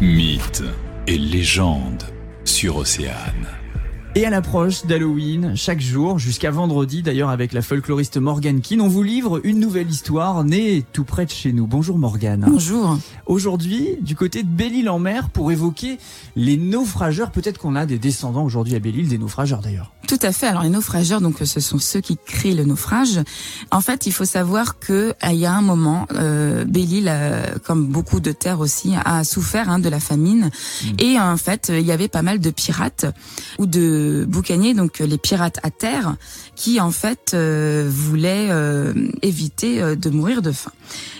Mythes et légendes sur Océane. Et à l'approche d'Halloween, chaque jour, jusqu'à vendredi d'ailleurs avec la folkloriste Morgane Keane, on vous livre une nouvelle histoire née tout près de chez nous. Bonjour Morgane. Bonjour. Aujourd'hui, du côté de Belle-Île-en-Mer, pour évoquer les naufrageurs. Peut-être qu'on a des descendants aujourd'hui à Belle-Île, des naufrageurs d'ailleurs. Tout à fait. Alors les naufrageurs, donc ce sont ceux qui créent le naufrage. En fait, il faut savoir que il y a un moment, euh, Belle-Île, euh, comme beaucoup de terres aussi, a souffert hein, de la famine. Et en fait, il y avait pas mal de pirates ou de boucaniers, donc les pirates à terre, qui en fait euh, voulaient euh, éviter euh, de mourir de faim.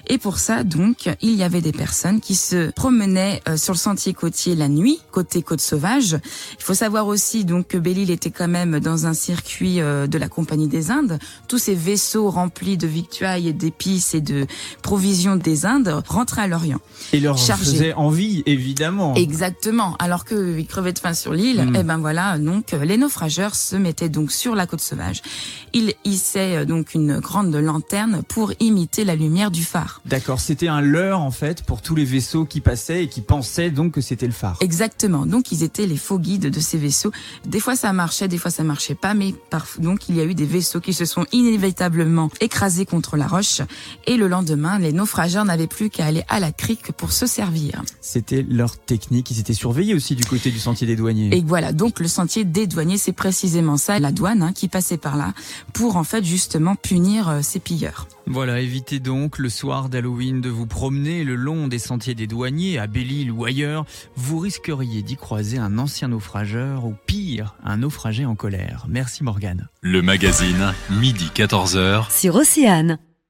Et pour ça, donc, il y avait des personnes qui se promenaient euh, sur le sentier côtier la nuit, côté côte sauvage. Il faut savoir aussi donc que Belle-Île était quand même dans un circuit euh, de la Compagnie des Indes. Tous ces vaisseaux remplis de victuailles d'épices et de provisions des Indes rentraient à l'Orient. Et leur Chargés. faisait envie, évidemment. Exactement. Alors qu'ils crevaient de faim sur l'île, Mm. et ben voilà, donc euh, les naufrageurs se mettaient donc sur la côte sauvage. Ils hissaient euh, donc une grande lanterne pour imiter la lumière du phare. D'accord, c'était un leurre en fait pour tous les vaisseaux qui passaient et qui pensaient donc que c'était le phare. Exactement. Donc ils étaient les faux guides de ces vaisseaux. Des fois ça marchait, des fois ça marchait pas, mais parf- donc il y a eu des vaisseaux qui se sont inévitablement écrasés contre la roche. Et le lendemain, les naufrageurs n'avaient plus qu'à aller à la crique pour se servir. C'était leur technique, ils étaient surveillés aussi du côté du sentier des douaniers. Et voilà, donc le sentier des douaniers, c'est précisément ça, la douane hein, qui passait par là pour en fait justement punir euh, ces pilleurs. Voilà, évitez donc le soir d'Halloween de vous promener le long des sentiers des douaniers à Belle-Île ou ailleurs. Vous risqueriez d'y croiser un ancien naufrageur ou pire, un naufragé en colère. Merci Morgane. Le magazine, midi 14h. sur Océane.